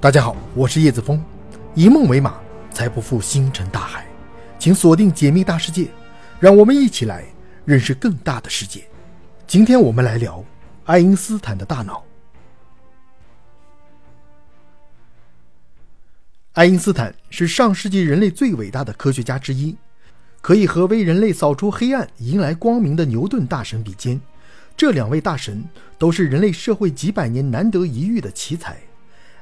大家好，我是叶子峰，以梦为马，才不负星辰大海。请锁定解密大世界，让我们一起来认识更大的世界。今天我们来聊爱因斯坦的大脑。爱因斯坦是上世纪人类最伟大的科学家之一，可以和为人类扫除黑暗、迎来光明的牛顿大神比肩。这两位大神都是人类社会几百年难得一遇的奇才。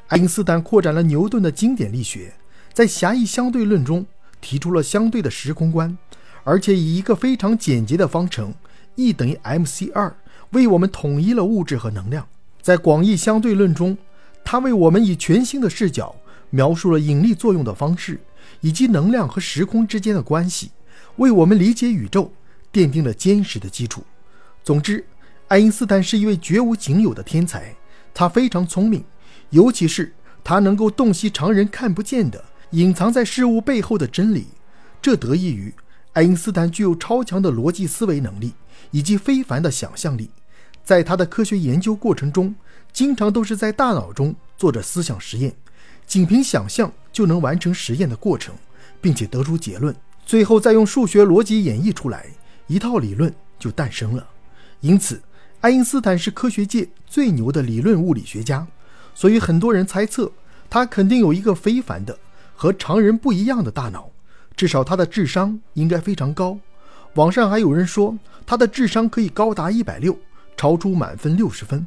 爱因斯坦扩展了牛顿的经典力学，在狭义相对论中提出了相对的时空观，而且以一个非常简洁的方程 E 等于 mc 二为我们统一了物质和能量。在广义相对论中，他为我们以全新的视角描述了引力作用的方式以及能量和时空之间的关系，为我们理解宇宙奠定了坚实的基础。总之，爱因斯坦是一位绝无仅有的天才，他非常聪明。尤其是他能够洞悉常人看不见的、隐藏在事物背后的真理，这得益于爱因斯坦具有超强的逻辑思维能力以及非凡的想象力。在他的科学研究过程中，经常都是在大脑中做着思想实验，仅凭想象就能完成实验的过程，并且得出结论，最后再用数学逻辑演绎出来，一套理论就诞生了。因此，爱因斯坦是科学界最牛的理论物理学家。所以很多人猜测，他肯定有一个非凡的、和常人不一样的大脑，至少他的智商应该非常高。网上还有人说他的智商可以高达一百六，超出满分六十分。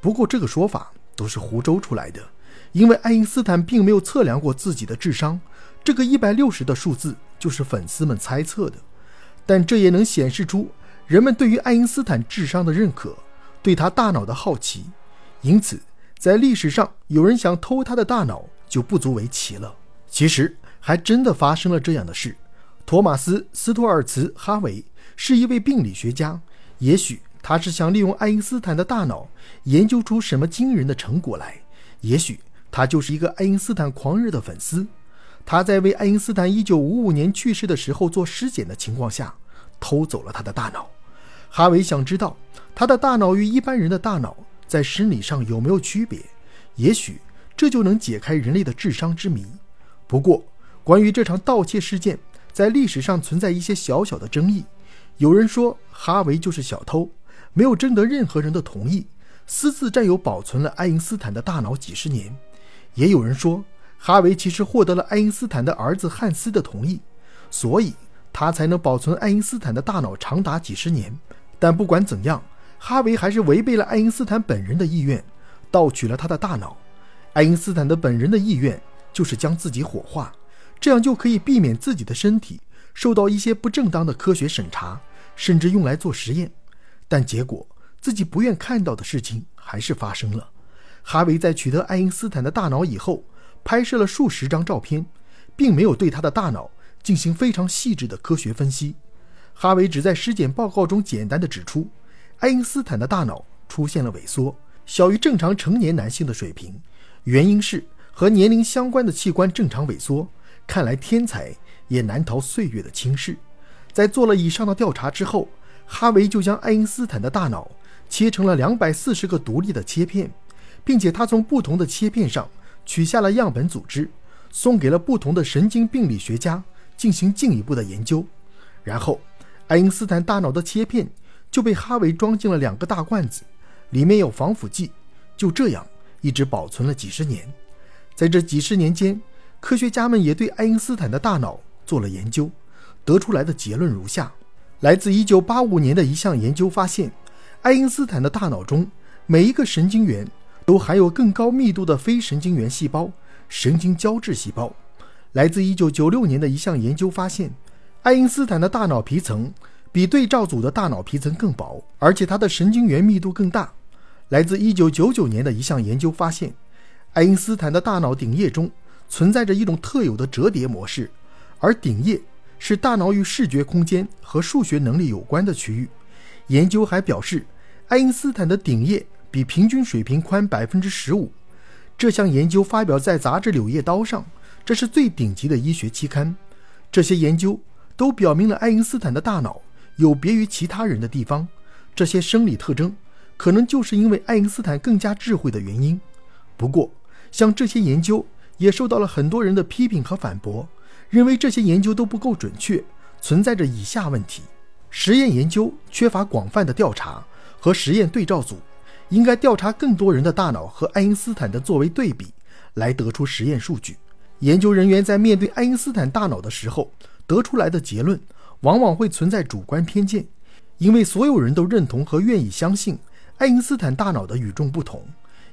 不过这个说法都是胡诌出来的，因为爱因斯坦并没有测量过自己的智商，这个一百六十的数字就是粉丝们猜测的。但这也能显示出人们对于爱因斯坦智商的认可，对他大脑的好奇，因此。在历史上，有人想偷他的大脑就不足为奇了。其实，还真的发生了这样的事。托马斯·斯托尔茨·哈维是一位病理学家，也许他是想利用爱因斯坦的大脑研究出什么惊人的成果来，也许他就是一个爱因斯坦狂热的粉丝。他在为爱因斯坦1955年去世的时候做尸检的情况下，偷走了他的大脑。哈维想知道他的大脑与一般人的大脑。在生理上有没有区别？也许这就能解开人类的智商之谜。不过，关于这场盗窃事件，在历史上存在一些小小的争议。有人说哈维就是小偷，没有征得任何人的同意，私自占有保存了爱因斯坦的大脑几十年。也有人说哈维其实获得了爱因斯坦的儿子汉斯的同意，所以他才能保存爱因斯坦的大脑长达几十年。但不管怎样。哈维还是违背了爱因斯坦本人的意愿，盗取了他的大脑。爱因斯坦的本人的意愿就是将自己火化，这样就可以避免自己的身体受到一些不正当的科学审查，甚至用来做实验。但结果自己不愿看到的事情还是发生了。哈维在取得爱因斯坦的大脑以后，拍摄了数十张照片，并没有对他的大脑进行非常细致的科学分析。哈维只在尸检报告中简单的指出。爱因斯坦的大脑出现了萎缩，小于正常成年男性的水平，原因是和年龄相关的器官正常萎缩。看来天才也难逃岁月的侵蚀。在做了以上的调查之后，哈维就将爱因斯坦的大脑切成了两百四十个独立的切片，并且他从不同的切片上取下了样本组织，送给了不同的神经病理学家进行进一步的研究。然后，爱因斯坦大脑的切片。就被哈维装进了两个大罐子，里面有防腐剂，就这样一直保存了几十年。在这几十年间，科学家们也对爱因斯坦的大脑做了研究，得出来的结论如下：来自1985年的一项研究发现，爱因斯坦的大脑中每一个神经元都含有更高密度的非神经元细胞——神经胶质细胞。来自1996年的一项研究发现，爱因斯坦的大脑皮层。比对照组的大脑皮层更薄，而且它的神经元密度更大。来自1999年的一项研究发现，爱因斯坦的大脑顶叶中存在着一种特有的折叠模式，而顶叶是大脑与视觉空间和数学能力有关的区域。研究还表示，爱因斯坦的顶叶比平均水平宽百分之十五。这项研究发表在杂志《柳叶刀》上，这是最顶级的医学期刊。这些研究都表明了爱因斯坦的大脑。有别于其他人的地方，这些生理特征可能就是因为爱因斯坦更加智慧的原因。不过，像这些研究也受到了很多人的批评和反驳，认为这些研究都不够准确，存在着以下问题：实验研究缺乏广泛的调查和实验对照组，应该调查更多人的大脑和爱因斯坦的作为对比，来得出实验数据。研究人员在面对爱因斯坦大脑的时候，得出来的结论往往会存在主观偏见，因为所有人都认同和愿意相信爱因斯坦大脑的与众不同，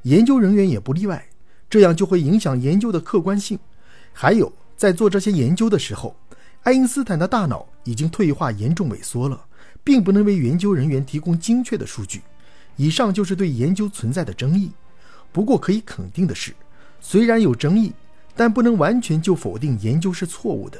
研究人员也不例外，这样就会影响研究的客观性。还有，在做这些研究的时候，爱因斯坦的大脑已经退化严重萎缩了，并不能为研究人员提供精确的数据。以上就是对研究存在的争议。不过可以肯定的是，虽然有争议。但不能完全就否定研究是错误的，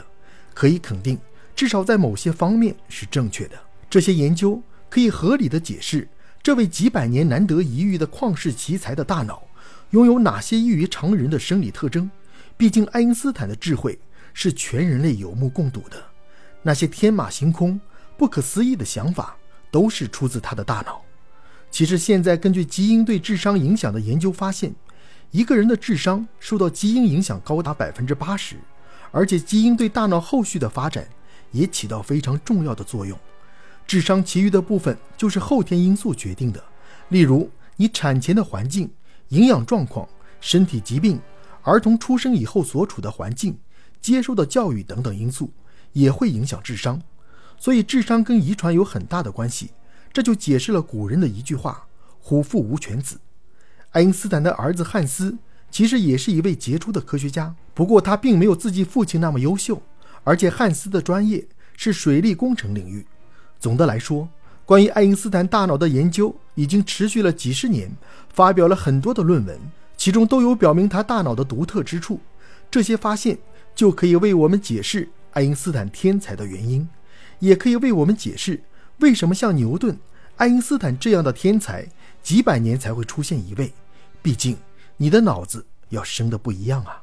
可以肯定，至少在某些方面是正确的。这些研究可以合理的解释这位几百年难得一遇的旷世奇才的大脑拥有哪些异于常人的生理特征。毕竟，爱因斯坦的智慧是全人类有目共睹的，那些天马行空、不可思议的想法都是出自他的大脑。其实，现在根据基因对智商影响的研究发现。一个人的智商受到基因影响高达百分之八十，而且基因对大脑后续的发展也起到非常重要的作用。智商其余的部分就是后天因素决定的，例如你产前的环境、营养状况、身体疾病、儿童出生以后所处的环境、接受的教育等等因素也会影响智商。所以智商跟遗传有很大的关系，这就解释了古人的一句话：“虎父无犬子。”爱因斯坦的儿子汉斯其实也是一位杰出的科学家，不过他并没有自己父亲那么优秀，而且汉斯的专业是水利工程领域。总的来说，关于爱因斯坦大脑的研究已经持续了几十年，发表了很多的论文，其中都有表明他大脑的独特之处。这些发现就可以为我们解释爱因斯坦天才的原因，也可以为我们解释为什么像牛顿、爱因斯坦这样的天才。几百年才会出现一位，毕竟你的脑子要生的不一样啊。